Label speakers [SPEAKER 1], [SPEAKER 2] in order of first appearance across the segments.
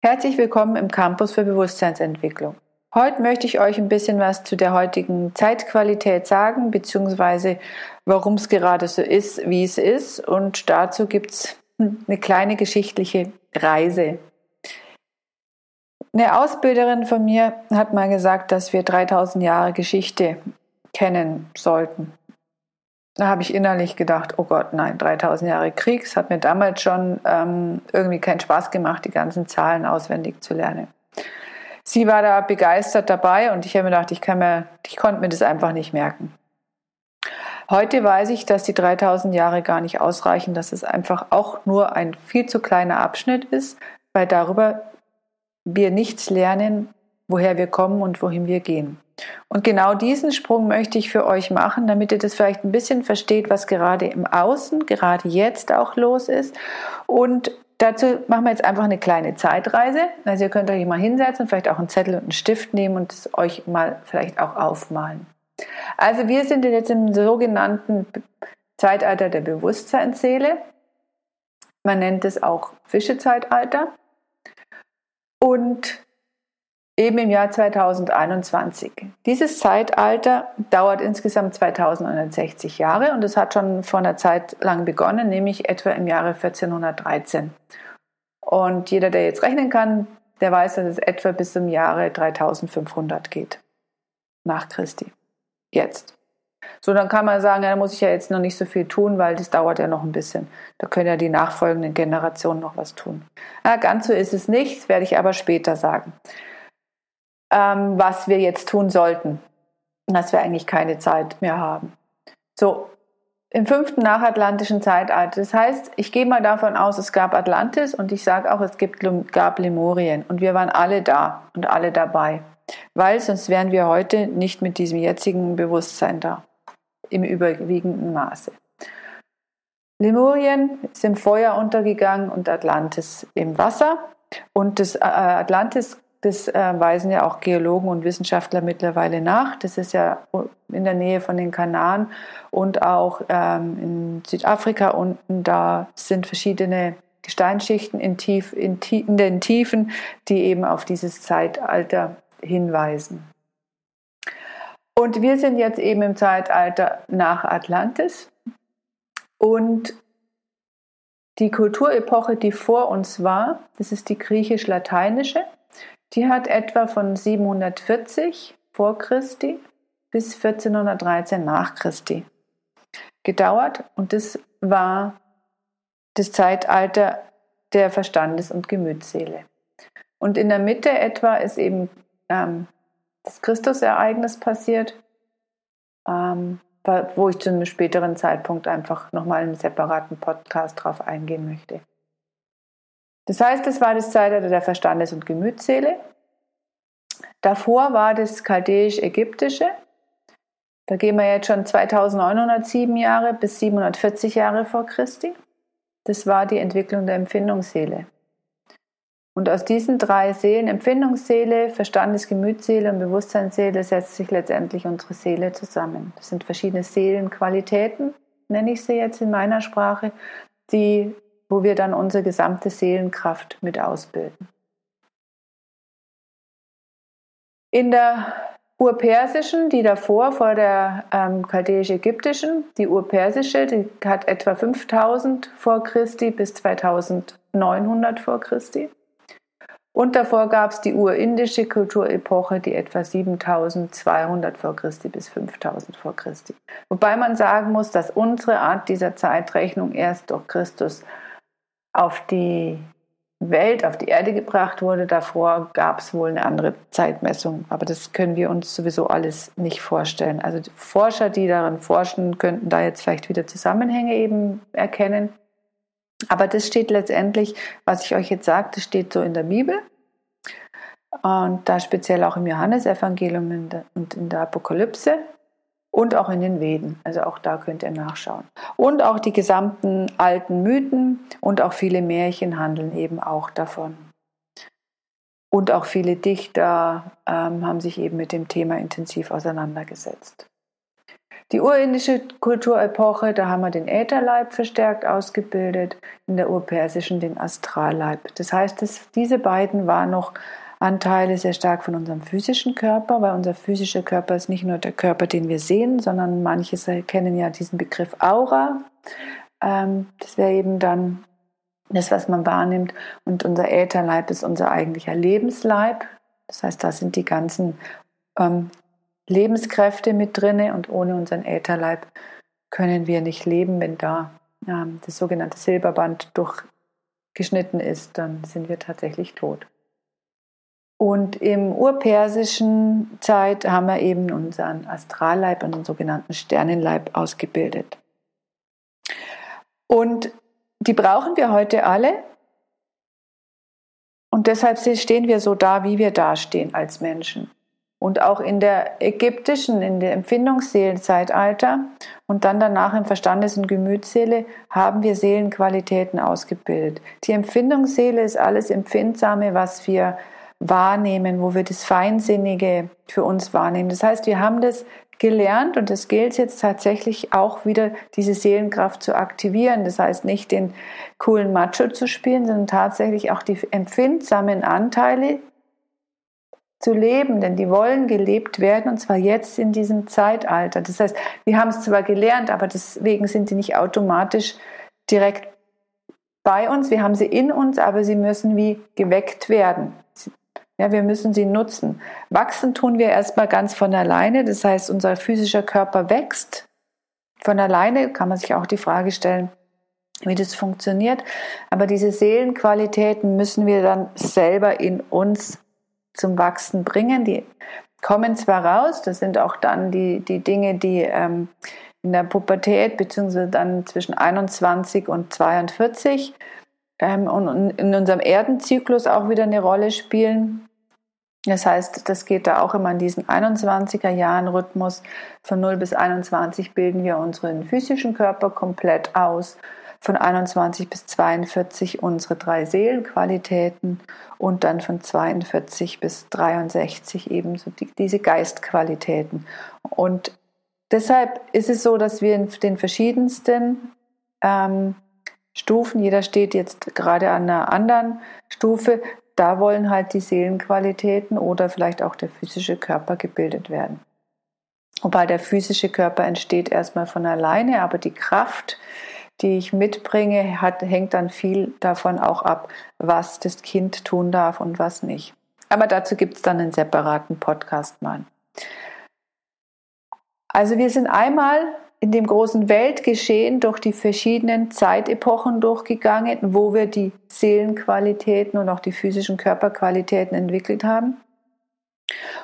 [SPEAKER 1] Herzlich willkommen im Campus für Bewusstseinsentwicklung. Heute möchte ich euch ein bisschen was zu der heutigen Zeitqualität sagen, beziehungsweise warum es gerade so ist, wie es ist. Und dazu gibt es eine kleine geschichtliche Reise. Eine Ausbilderin von mir hat mal gesagt, dass wir 3000 Jahre Geschichte kennen sollten. Da habe ich innerlich gedacht, oh Gott, nein, 3000 Jahre Krieg. Es hat mir damals schon ähm, irgendwie keinen Spaß gemacht, die ganzen Zahlen auswendig zu lernen. Sie war da begeistert dabei und ich habe mir gedacht, ich, kann mir, ich konnte mir das einfach nicht merken. Heute weiß ich, dass die 3000 Jahre gar nicht ausreichen, dass es einfach auch nur ein viel zu kleiner Abschnitt ist, weil darüber wir nichts lernen, woher wir kommen und wohin wir gehen. Und genau diesen Sprung möchte ich für euch machen, damit ihr das vielleicht ein bisschen versteht, was gerade im Außen, gerade jetzt auch los ist. Und dazu machen wir jetzt einfach eine kleine Zeitreise. Also ihr könnt euch mal hinsetzen, vielleicht auch einen Zettel und einen Stift nehmen und es euch mal vielleicht auch aufmalen. Also wir sind jetzt im sogenannten Zeitalter der Bewusstseinsseele. Man nennt es auch Fischezeitalter. Und eben im Jahr 2021. Dieses Zeitalter dauert insgesamt 2160 Jahre und es hat schon vor einer Zeit lang begonnen, nämlich etwa im Jahre 1413. Und jeder, der jetzt rechnen kann, der weiß, dass es etwa bis zum Jahre 3500 geht. Nach Christi. Jetzt. So, dann kann man sagen, ja, da muss ich ja jetzt noch nicht so viel tun, weil das dauert ja noch ein bisschen. Da können ja die nachfolgenden Generationen noch was tun. Ja, ganz so ist es nicht, werde ich aber später sagen ähm, was wir jetzt tun sollten, dass wir eigentlich keine Zeit mehr haben. So, im fünften nachatlantischen Zeitalter. Das heißt, ich gehe mal davon aus, es gab Atlantis und ich sage auch, es gibt, gab Lemurien und wir waren alle da und alle dabei, weil sonst wären wir heute nicht mit diesem jetzigen Bewusstsein da, im überwiegenden Maße. Lemurien ist im Feuer untergegangen und Atlantis im Wasser. Und das äh, Atlantis das äh, weisen ja auch Geologen und Wissenschaftler mittlerweile nach. Das ist ja in der Nähe von den Kanaren und auch ähm, in Südafrika unten. Da sind verschiedene Gesteinsschichten in, tief, in, in den Tiefen, die eben auf dieses Zeitalter hinweisen. Und wir sind jetzt eben im Zeitalter nach Atlantis. Und die Kulturepoche, die vor uns war, das ist die griechisch-lateinische. Die hat etwa von 740 vor Christi bis 1413 nach Christi gedauert und das war das Zeitalter der Verstandes- und Gemütsseele. Und in der Mitte etwa ist eben ähm, das Christusereignis passiert, ähm, wo ich zu einem späteren Zeitpunkt einfach nochmal einen separaten Podcast drauf eingehen möchte. Das heißt, es war das Zeitalter der Verstandes- und Gemütsseele. Davor war das chaldäisch-ägyptische. Da gehen wir jetzt schon 2907 Jahre bis 740 Jahre vor Christi. Das war die Entwicklung der Empfindungsseele. Und aus diesen drei Seelen, Empfindungsseele, Verstandes-, Gemütsseele und Bewusstseinsseele, setzt sich letztendlich unsere Seele zusammen. Das sind verschiedene Seelenqualitäten, nenne ich sie jetzt in meiner Sprache, die wo wir dann unsere gesamte Seelenkraft mit ausbilden. In der urpersischen, die davor, vor der ähm, chaldäisch-ägyptischen, die urpersische, die hat etwa 5000 vor Christi bis 2900 vor Christi. Und davor gab es die urindische Kulturepoche, die etwa 7200 vor Christi bis 5000 vor Christi. Wobei man sagen muss, dass unsere Art dieser Zeitrechnung erst durch Christus auf die Welt, auf die Erde gebracht wurde. Davor gab es wohl eine andere Zeitmessung, aber das können wir uns sowieso alles nicht vorstellen. Also die Forscher, die daran forschen, könnten da jetzt vielleicht wieder Zusammenhänge eben erkennen. Aber das steht letztendlich, was ich euch jetzt das steht so in der Bibel und da speziell auch im Johannesevangelium und in der Apokalypse und auch in den Veden. Also auch da könnt ihr nachschauen. Und auch die gesamten alten Mythen und auch viele Märchen handeln eben auch davon. Und auch viele Dichter ähm, haben sich eben mit dem Thema intensiv auseinandergesetzt. Die urindische Kulturepoche, da haben wir den Ätherleib verstärkt ausgebildet, in der urpersischen den Astralleib. Das heißt, dass diese beiden waren noch Anteile sehr stark von unserem physischen Körper, weil unser physischer Körper ist nicht nur der Körper, den wir sehen, sondern manche kennen ja diesen Begriff Aura. Ähm, das wäre eben dann das, was man wahrnimmt. Und unser Ätherleib ist unser eigentlicher Lebensleib. Das heißt, da sind die ganzen ähm, Lebenskräfte mit drinne und ohne unseren Ätherleib können wir nicht leben. Wenn da ähm, das sogenannte Silberband durchgeschnitten ist, dann sind wir tatsächlich tot. Und im urpersischen Zeit haben wir eben unseren Astralleib und den sogenannten Sternenleib ausgebildet. Und die brauchen wir heute alle. Und deshalb stehen wir so da, wie wir dastehen als Menschen. Und auch in der ägyptischen, in der Empfindungsseelenzeitalter und dann danach im Verstandes- und Gemütsseele haben wir Seelenqualitäten ausgebildet. Die Empfindungsseele ist alles Empfindsame, was wir wahrnehmen, wo wir das Feinsinnige für uns wahrnehmen. Das heißt, wir haben das gelernt und es gilt jetzt tatsächlich auch wieder diese Seelenkraft zu aktivieren. Das heißt nicht den coolen Macho zu spielen, sondern tatsächlich auch die empfindsamen Anteile zu leben, denn die wollen gelebt werden und zwar jetzt in diesem Zeitalter. Das heißt, wir haben es zwar gelernt, aber deswegen sind die nicht automatisch direkt bei uns. Wir haben sie in uns, aber sie müssen wie geweckt werden. Ja, wir müssen sie nutzen. Wachsen tun wir erstmal ganz von alleine. Das heißt, unser physischer Körper wächst. Von alleine kann man sich auch die Frage stellen, wie das funktioniert. Aber diese Seelenqualitäten müssen wir dann selber in uns zum Wachsen bringen. Die kommen zwar raus, das sind auch dann die, die Dinge, die ähm, in der Pubertät beziehungsweise dann zwischen 21 und 42 ähm, und in unserem Erdenzyklus auch wieder eine Rolle spielen. Das heißt, das geht da auch immer in diesen 21er Jahren Rhythmus. Von 0 bis 21 bilden wir unseren physischen Körper komplett aus von 21 bis 42 unsere drei Seelenqualitäten und dann von 42 bis 63 ebenso die, diese Geistqualitäten. Und deshalb ist es so, dass wir in den verschiedensten ähm, Stufen, jeder steht jetzt gerade an einer anderen Stufe, da wollen halt die Seelenqualitäten oder vielleicht auch der physische Körper gebildet werden. Wobei der physische Körper entsteht erstmal von alleine, aber die Kraft, die ich mitbringe, hat, hängt dann viel davon auch ab, was das Kind tun darf und was nicht. Aber dazu gibt es dann einen separaten Podcast mal. Also wir sind einmal in dem großen Weltgeschehen durch die verschiedenen Zeitepochen durchgegangen, wo wir die Seelenqualitäten und auch die physischen Körperqualitäten entwickelt haben.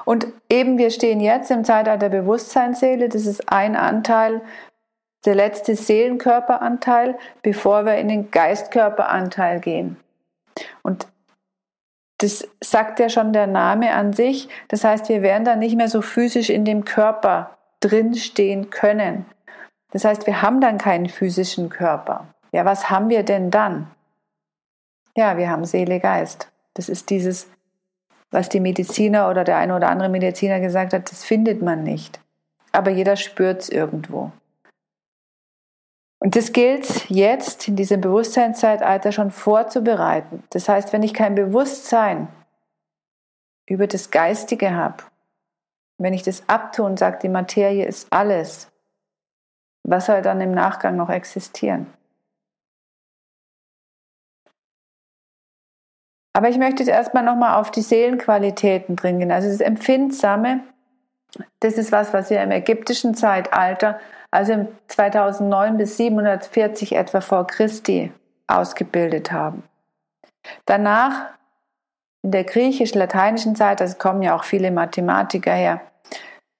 [SPEAKER 1] Und eben wir stehen jetzt im Zeitalter der Bewusstseinsseele. Das ist ein Anteil der letzte Seelenkörperanteil, bevor wir in den Geistkörperanteil gehen. Und das sagt ja schon der Name an sich. Das heißt, wir werden dann nicht mehr so physisch in dem Körper drinstehen können. Das heißt, wir haben dann keinen physischen Körper. Ja, was haben wir denn dann? Ja, wir haben Seele, Geist. Das ist dieses, was die Mediziner oder der eine oder andere Mediziner gesagt hat, das findet man nicht. Aber jeder spürt es irgendwo. Und das gilt jetzt in diesem Bewusstseinszeitalter schon vorzubereiten. Das heißt, wenn ich kein Bewusstsein über das Geistige habe, wenn ich das abtue und sage, die Materie ist alles, was soll dann im Nachgang noch existieren? Aber ich möchte jetzt erstmal nochmal auf die Seelenqualitäten dringen. Also das Empfindsame, das ist was, was wir im ägyptischen Zeitalter also 2009 bis 740 etwa vor Christi ausgebildet haben. Danach in der griechisch-lateinischen Zeit, das kommen ja auch viele Mathematiker her,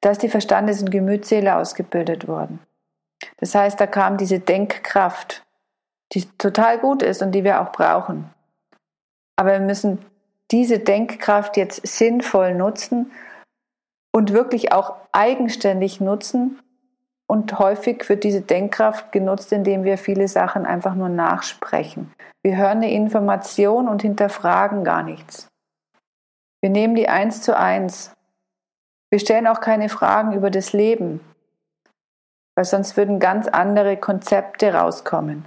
[SPEAKER 1] da ist die Verstandes- und Gemütsseele ausgebildet worden. Das heißt, da kam diese Denkkraft, die total gut ist und die wir auch brauchen. Aber wir müssen diese Denkkraft jetzt sinnvoll nutzen und wirklich auch eigenständig nutzen und häufig wird diese Denkkraft genutzt, indem wir viele Sachen einfach nur nachsprechen. Wir hören eine Information und hinterfragen gar nichts. Wir nehmen die eins zu eins. Wir stellen auch keine Fragen über das Leben. Weil sonst würden ganz andere Konzepte rauskommen.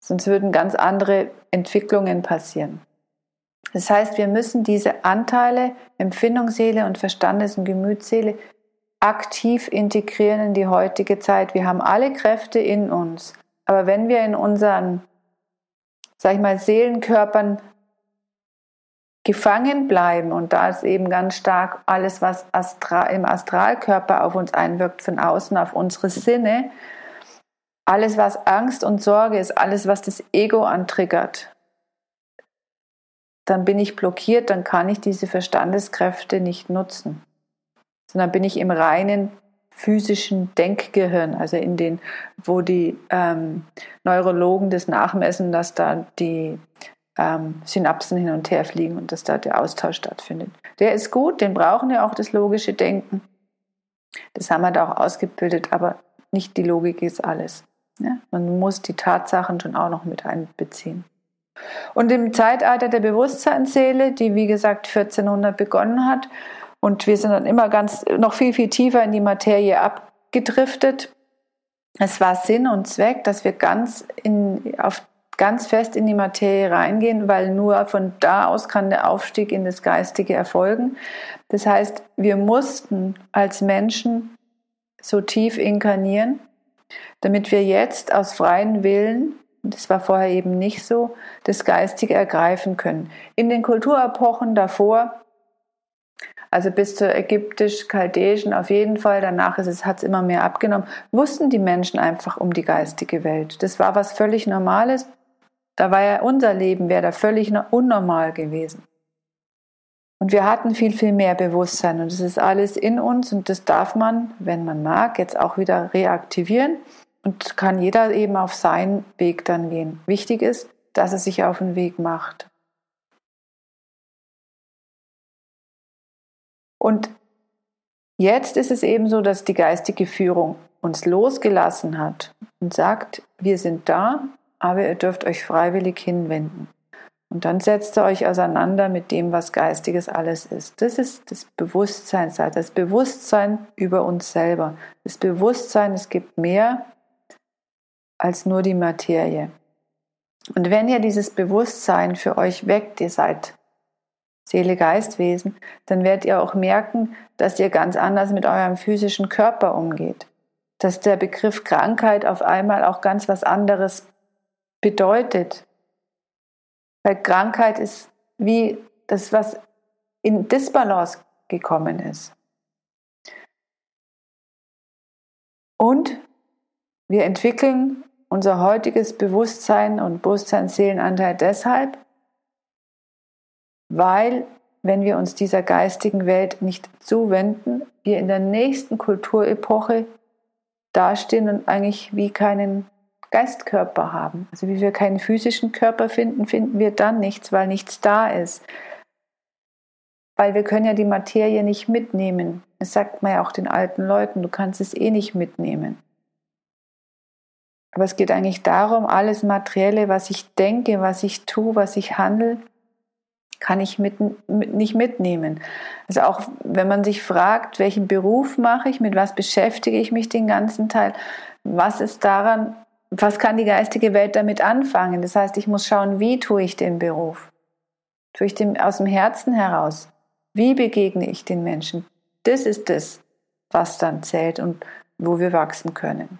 [SPEAKER 1] Sonst würden ganz andere Entwicklungen passieren. Das heißt, wir müssen diese Anteile, Empfindungsseele und Verstandes- und Gemütsseele aktiv integrieren in die heutige Zeit. Wir haben alle Kräfte in uns. Aber wenn wir in unseren, sag ich mal, Seelenkörpern gefangen bleiben. Und da ist eben ganz stark alles, was Astra im Astralkörper auf uns einwirkt, von außen auf unsere Sinne, alles, was Angst und Sorge ist, alles, was das Ego antriggert, dann bin ich blockiert, dann kann ich diese Verstandeskräfte nicht nutzen, sondern bin ich im reinen physischen Denkgehirn, also in den, wo die ähm, Neurologen das nachmessen, dass da die ähm, Synapsen hin und her fliegen und dass da der Austausch stattfindet. Der ist gut, den brauchen wir auch das logische Denken. Das haben wir da auch ausgebildet, aber nicht die Logik ist alles. Ja? Man muss die Tatsachen schon auch noch mit einbeziehen. Und im Zeitalter der Bewusstseinsseele, die wie gesagt 1400 begonnen hat, und wir sind dann immer ganz noch viel, viel tiefer in die Materie abgedriftet. Es war Sinn und Zweck, dass wir ganz in, auf ganz fest in die Materie reingehen, weil nur von da aus kann der Aufstieg in das Geistige erfolgen. Das heißt, wir mussten als Menschen so tief inkarnieren, damit wir jetzt aus freien Willen, das war vorher eben nicht so, das Geistige ergreifen können. In den Kulturepochen davor, also bis zur ägyptisch-chaldäischen auf jeden Fall, danach ist es, hat es immer mehr abgenommen, wussten die Menschen einfach um die geistige Welt. Das war was völlig Normales. Da war ja unser Leben, wäre da völlig unnormal gewesen. Und wir hatten viel, viel mehr Bewusstsein und es ist alles in uns und das darf man, wenn man mag, jetzt auch wieder reaktivieren und kann jeder eben auf seinen Weg dann gehen. Wichtig ist, dass er sich auf den Weg macht. Und jetzt ist es eben so, dass die geistige Führung uns losgelassen hat und sagt, wir sind da, aber ihr dürft euch freiwillig hinwenden. Und dann setzt ihr euch auseinander mit dem, was Geistiges alles ist. Das ist das Bewusstsein, das Bewusstsein über uns selber. Das Bewusstsein, es gibt mehr als nur die Materie. Und wenn ihr dieses Bewusstsein für euch weckt, ihr seid Seele, Geistwesen, dann werdet ihr auch merken, dass ihr ganz anders mit eurem physischen Körper umgeht. Dass der Begriff Krankheit auf einmal auch ganz was anderes bedeutet. Weil Krankheit ist wie das, was in Disbalance gekommen ist. Und wir entwickeln unser heutiges Bewusstsein und Bewusstseinsseelenanteil deshalb, weil wenn wir uns dieser geistigen Welt nicht zuwenden, wir in der nächsten Kulturepoche dastehen und eigentlich wie keinen Geistkörper haben. Also wie wir keinen physischen Körper finden, finden wir dann nichts, weil nichts da ist. Weil wir können ja die Materie nicht mitnehmen. Das sagt man ja auch den alten Leuten, du kannst es eh nicht mitnehmen. Aber es geht eigentlich darum, alles Materielle, was ich denke, was ich tue, was ich handle, kann ich mit, mit, nicht mitnehmen. Also auch wenn man sich fragt, welchen Beruf mache ich, mit was beschäftige ich mich den ganzen Teil, was ist daran, was kann die geistige Welt damit anfangen? Das heißt, ich muss schauen, wie tue ich den Beruf? Tue ich den aus dem Herzen heraus? Wie begegne ich den Menschen? Das ist das, was dann zählt und wo wir wachsen können.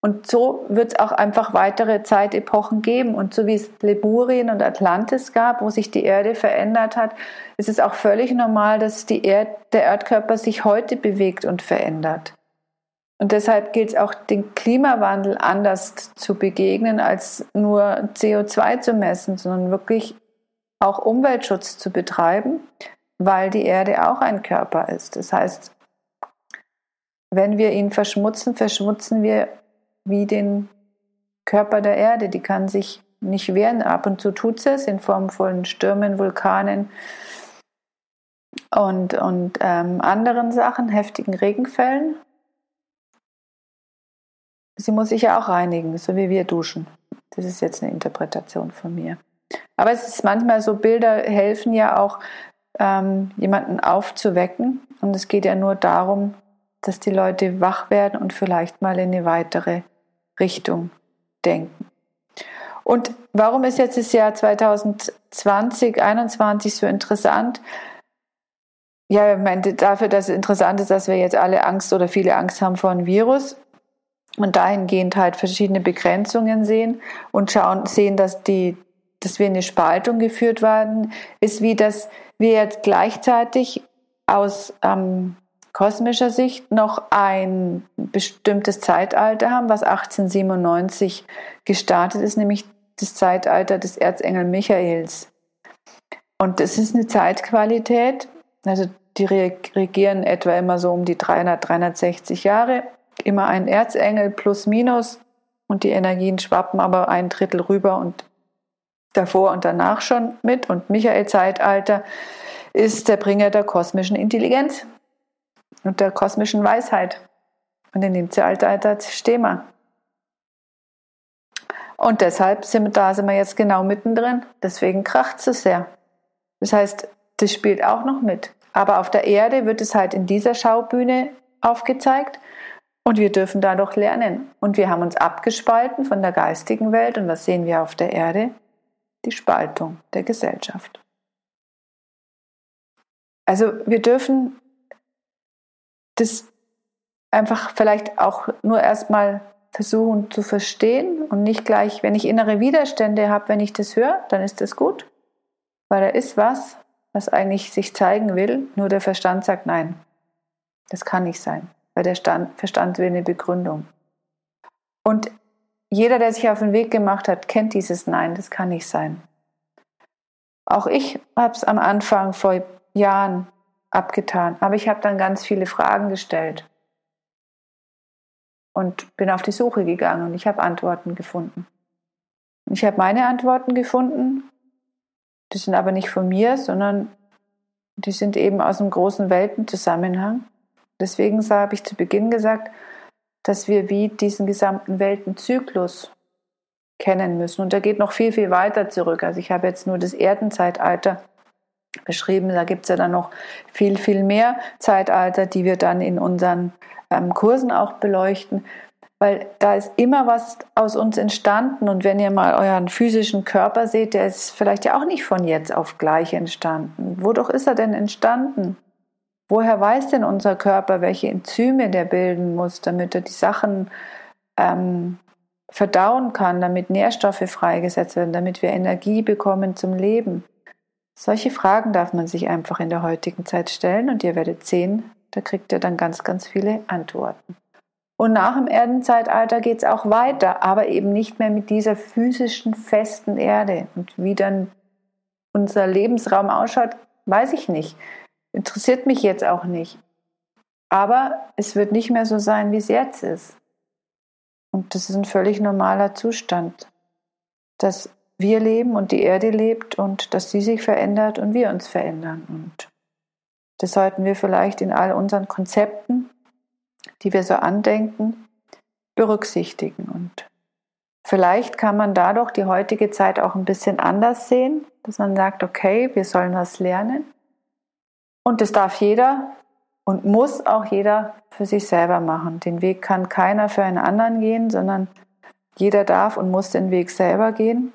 [SPEAKER 1] Und so wird es auch einfach weitere Zeitepochen geben. Und so wie es Leburien und Atlantis gab, wo sich die Erde verändert hat, ist es auch völlig normal, dass Erd der Erdkörper sich heute bewegt und verändert. Und deshalb gilt es auch, den Klimawandel anders zu begegnen, als nur CO2 zu messen, sondern wirklich auch Umweltschutz zu betreiben, weil die Erde auch ein Körper ist. Das heißt, wenn wir ihn verschmutzen, verschmutzen wir wie den Körper der Erde. Die kann sich nicht wehren. Ab und zu tut sie es in Form von Stürmen, Vulkanen und, und ähm, anderen Sachen, heftigen Regenfällen. Sie muss sich ja auch reinigen, so wie wir duschen. Das ist jetzt eine Interpretation von mir. Aber es ist manchmal so, Bilder helfen ja auch, ähm, jemanden aufzuwecken. Und es geht ja nur darum, dass die Leute wach werden und vielleicht mal in eine weitere Richtung denken. Und warum ist jetzt das Jahr 2020, 2021 so interessant? Ja, ich meine, dafür, dass es interessant ist, dass wir jetzt alle Angst oder viele Angst haben vor einem Virus und dahingehend halt verschiedene Begrenzungen sehen und schauen, sehen, dass die, dass wir in eine Spaltung geführt werden, ist wie, dass wir jetzt gleichzeitig aus ähm, kosmischer Sicht noch ein bestimmtes Zeitalter haben, was 1897 gestartet ist, nämlich das Zeitalter des Erzengel Michaels. Und das ist eine Zeitqualität, also die regieren etwa immer so um die 300, 360 Jahre, immer ein Erzengel plus minus und die Energien schwappen aber ein Drittel rüber und davor und danach schon mit. Und Michael-Zeitalter ist der Bringer der kosmischen Intelligenz und der kosmischen Weisheit. Und in dem Zeitalter stehen wir. Und deshalb sind, da sind wir jetzt genau mittendrin. Deswegen kracht es so sehr. Das heißt, das spielt auch noch mit. Aber auf der Erde wird es halt in dieser Schaubühne aufgezeigt und wir dürfen dadurch lernen. Und wir haben uns abgespalten von der geistigen Welt und was sehen wir auf der Erde? Die Spaltung der Gesellschaft. Also wir dürfen das einfach vielleicht auch nur erstmal versuchen zu verstehen und nicht gleich, wenn ich innere Widerstände habe, wenn ich das höre, dann ist das gut, weil da ist was, was eigentlich sich zeigen will, nur der Verstand sagt nein. Das kann nicht sein, weil der Stand, Verstand will eine Begründung. Und jeder, der sich auf den Weg gemacht hat, kennt dieses Nein, das kann nicht sein. Auch ich habe es am Anfang vor Jahren abgetan, aber ich habe dann ganz viele Fragen gestellt und bin auf die Suche gegangen und ich habe Antworten gefunden. Ich habe meine Antworten gefunden, die sind aber nicht von mir, sondern die sind eben aus einem großen Weltenzusammenhang. Deswegen habe ich zu Beginn gesagt, dass wir wie diesen gesamten Weltenzyklus kennen müssen. Und der geht noch viel, viel weiter zurück. Also ich habe jetzt nur das Erdenzeitalter beschrieben. Da gibt es ja dann noch viel, viel mehr Zeitalter, die wir dann in unseren ähm, Kursen auch beleuchten, weil da ist immer was aus uns entstanden und wenn ihr mal euren physischen Körper seht, der ist vielleicht ja auch nicht von jetzt auf gleich entstanden. Wodurch ist er denn entstanden? Woher weiß denn unser Körper, welche Enzyme der bilden muss, damit er die Sachen ähm, verdauen kann, damit Nährstoffe freigesetzt werden, damit wir Energie bekommen zum Leben? Solche Fragen darf man sich einfach in der heutigen Zeit stellen und ihr werdet sehen, da kriegt ihr dann ganz, ganz viele Antworten. Und nach dem Erdenzeitalter geht es auch weiter, aber eben nicht mehr mit dieser physischen, festen Erde. Und wie dann unser Lebensraum ausschaut, weiß ich nicht. Interessiert mich jetzt auch nicht. Aber es wird nicht mehr so sein, wie es jetzt ist. Und das ist ein völlig normaler Zustand, dass wir leben und die Erde lebt und dass sie sich verändert und wir uns verändern. Und das sollten wir vielleicht in all unseren Konzepten, die wir so andenken, berücksichtigen. Und vielleicht kann man dadurch die heutige Zeit auch ein bisschen anders sehen, dass man sagt, okay, wir sollen was lernen. Und das darf jeder und muss auch jeder für sich selber machen. Den Weg kann keiner für einen anderen gehen, sondern jeder darf und muss den Weg selber gehen.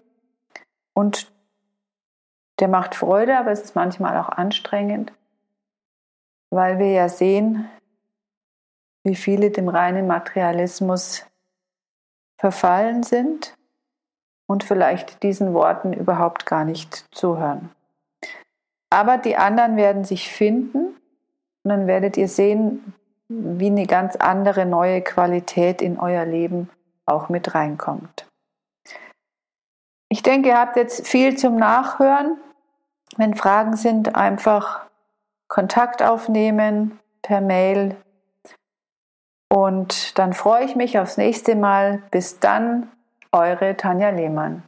[SPEAKER 1] Und der macht Freude, aber es ist manchmal auch anstrengend weil wir ja sehen, wie viele dem reinen Materialismus verfallen sind und vielleicht diesen Worten überhaupt gar nicht zuhören. Aber die anderen werden sich finden und dann werdet ihr sehen, wie eine ganz andere neue Qualität in euer Leben auch mit reinkommt. Ich denke, ihr habt jetzt viel zum Nachhören. Wenn Fragen sind, einfach Kontakt aufnehmen per Mail. Und dann freue ich mich aufs nächste Mal. Bis dann, eure Tanja Lehmann.